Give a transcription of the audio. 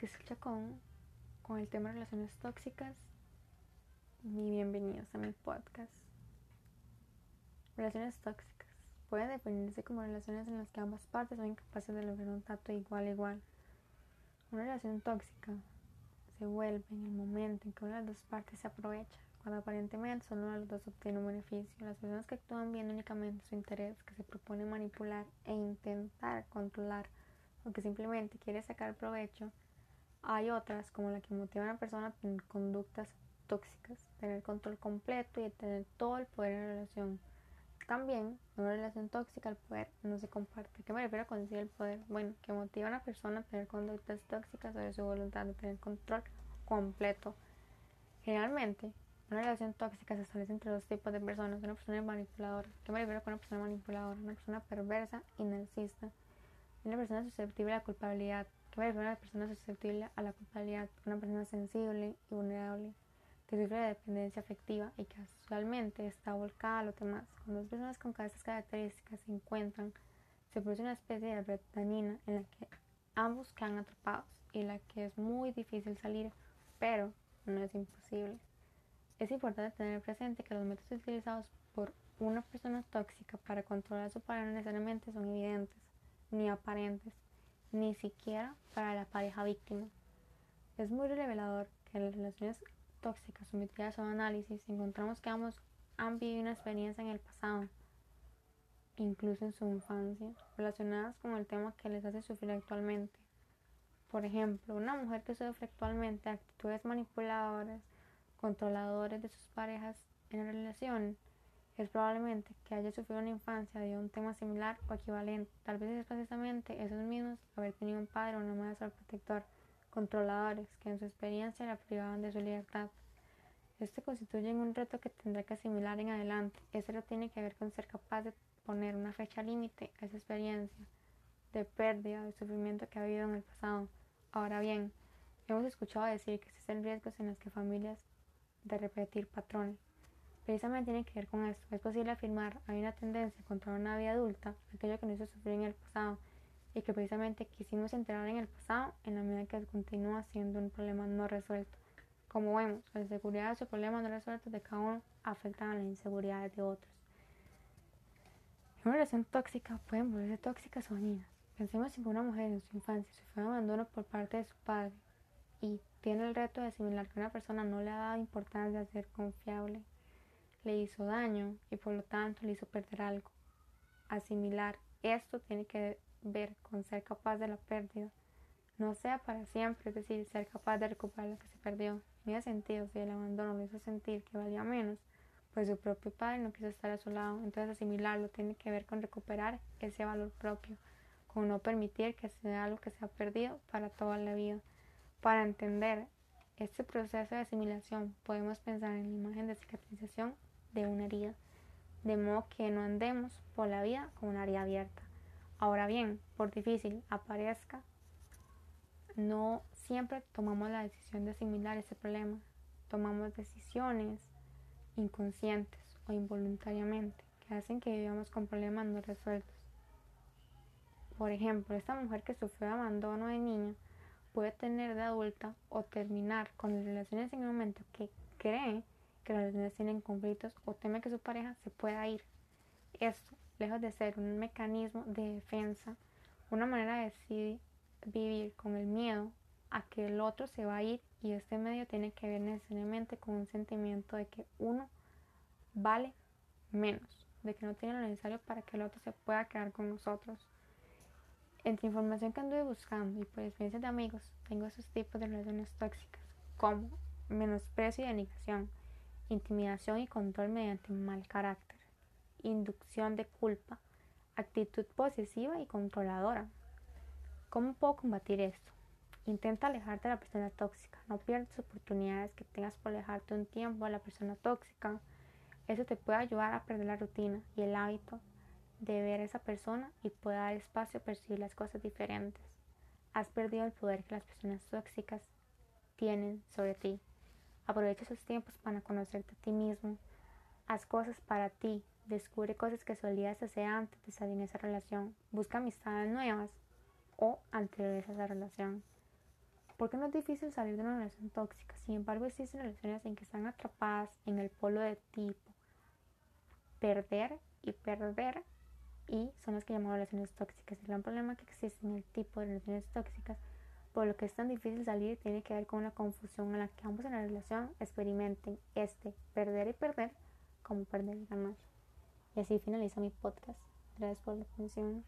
que escucha con, con el tema de relaciones tóxicas y bienvenidos a mi podcast. Relaciones tóxicas pueden definirse como relaciones en las que ambas partes son incapaces de lograr un trato igual a igual. Una relación tóxica se vuelve en el momento en que una de las dos partes se aprovecha, cuando aparentemente solo uno de los dos obtiene un beneficio. Las personas que actúan viendo únicamente su interés, que se propone manipular e intentar controlar o que simplemente quiere sacar provecho, hay otras como la que motiva a una persona a tener conductas tóxicas, tener control completo y tener todo el poder en la relación. También, en una relación tóxica, el poder no se comparte. ¿Qué me refiero con decir el poder? Bueno, que motiva a una persona a tener conductas tóxicas sobre su voluntad de tener control completo. Generalmente, una relación tóxica se establece entre dos tipos de personas, una persona manipuladora. ¿Qué me refiero con una persona manipuladora? Una persona perversa y narcisista una persona susceptible a la culpabilidad. ¿Qué me refiero a una persona susceptible a la culpabilidad? Una persona sensible y vulnerable que sufre de dependencia afectiva y que actualmente está volcada a lo demás. Cuando dos personas con estas características se encuentran, se produce una especie de red en la que ambos quedan atrapados y la que es muy difícil salir, pero no es imposible. Es importante tener presente que los métodos utilizados por una persona tóxica para controlar a su pareja no necesariamente son evidentes ni aparentes, ni siquiera para la pareja víctima. Es muy revelador que en las relaciones tóxicas sometidas a un análisis encontramos que ambos han vivido una experiencia en el pasado, incluso en su infancia, relacionadas con el tema que les hace sufrir actualmente. Por ejemplo, una mujer que sufre actualmente actitudes manipuladoras, controladoras de sus parejas en la relación, es probablemente que haya sufrido una infancia de un tema similar o equivalente. Tal vez es precisamente esos mismos haber tenido un padre o una madre protector, controladores, que en su experiencia la privaban de su libertad. Este constituye un reto que tendrá que asimilar en adelante. Ese reto tiene que ver con ser capaz de poner una fecha límite a esa experiencia de pérdida, de sufrimiento que ha habido en el pasado. Ahora bien, hemos escuchado decir que existen riesgos en los que familias de repetir patrones precisamente tiene que ver con esto. Es posible afirmar, hay una tendencia contra una vida adulta, aquello que nos hizo sufrir en el pasado, y que precisamente quisimos enterar en el pasado en la medida que continúa siendo un problema no resuelto. Como vemos, la inseguridad de su problema no resuelto de cada uno afectan a las inseguridades de otros. Una relación tóxica pueden volverse tóxicas o dañinas. Pensemos en una mujer en su infancia sufrió abandono por parte de su padre y tiene el reto de asimilar que una persona no le ha dado importancia a ser confiable, le hizo daño y por lo tanto le hizo perder algo. Asimilar esto tiene que ver con ser capaz de la pérdida. No sea para siempre, es decir, ser capaz de recuperar lo que se perdió. En ese sentido, si el abandono le hizo sentir que valía menos, pues su propio padre no quiso estar a su lado. Entonces asimilarlo tiene que ver con recuperar ese valor propio, con no permitir que sea algo que se ha perdido para toda la vida. Para entender este proceso de asimilación podemos pensar en la imagen de cicatrización de una herida, de modo que no andemos por la vida con una herida abierta. Ahora bien, por difícil aparezca, no siempre tomamos la decisión de asimilar ese problema. Tomamos decisiones inconscientes o involuntariamente que hacen que vivamos con problemas no resueltos. Por ejemplo, esta mujer que sufrió de abandono de niña puede tener de adulta o terminar con relaciones en un momento que cree que las relaciones tienen conflictos o teme que su pareja se pueda ir. Esto, lejos de ser un mecanismo de defensa, una manera de decidir vivir con el miedo a que el otro se va a ir y este medio tiene que ver necesariamente con un sentimiento de que uno vale menos, de que no tiene lo necesario para que el otro se pueda quedar con nosotros. Entre información que anduve buscando y por experiencias de amigos, tengo esos tipos de relaciones tóxicas, como menosprecio y denigración, intimidación y control mediante mal carácter, inducción de culpa, actitud posesiva y controladora. ¿Cómo puedo combatir esto? Intenta alejarte de la persona tóxica. No pierdas oportunidades que tengas por alejarte un tiempo de la persona tóxica. Eso te puede ayudar a perder la rutina y el hábito de ver a esa persona y puede dar espacio a percibir las cosas diferentes. Has perdido el poder que las personas tóxicas tienen sobre ti. Aprovecha esos tiempos para conocerte a ti mismo. Haz cosas para ti. Descubre cosas que solías hacer antes de salir en esa relación. Busca amistades nuevas o anteriores a esa relación. porque no es difícil salir de una relación tóxica. Sin embargo, existen relaciones en que están atrapadas en el polo de tipo perder y perder y son las que llamamos relaciones tóxicas. El gran problema que existe en el tipo de relaciones tóxicas, por lo que es tan difícil salir, tiene que ver con una confusión en la que ambos en la relación experimenten este perder y perder como perder y ganar. Y así finaliza mi podcast. Gracias por la atención.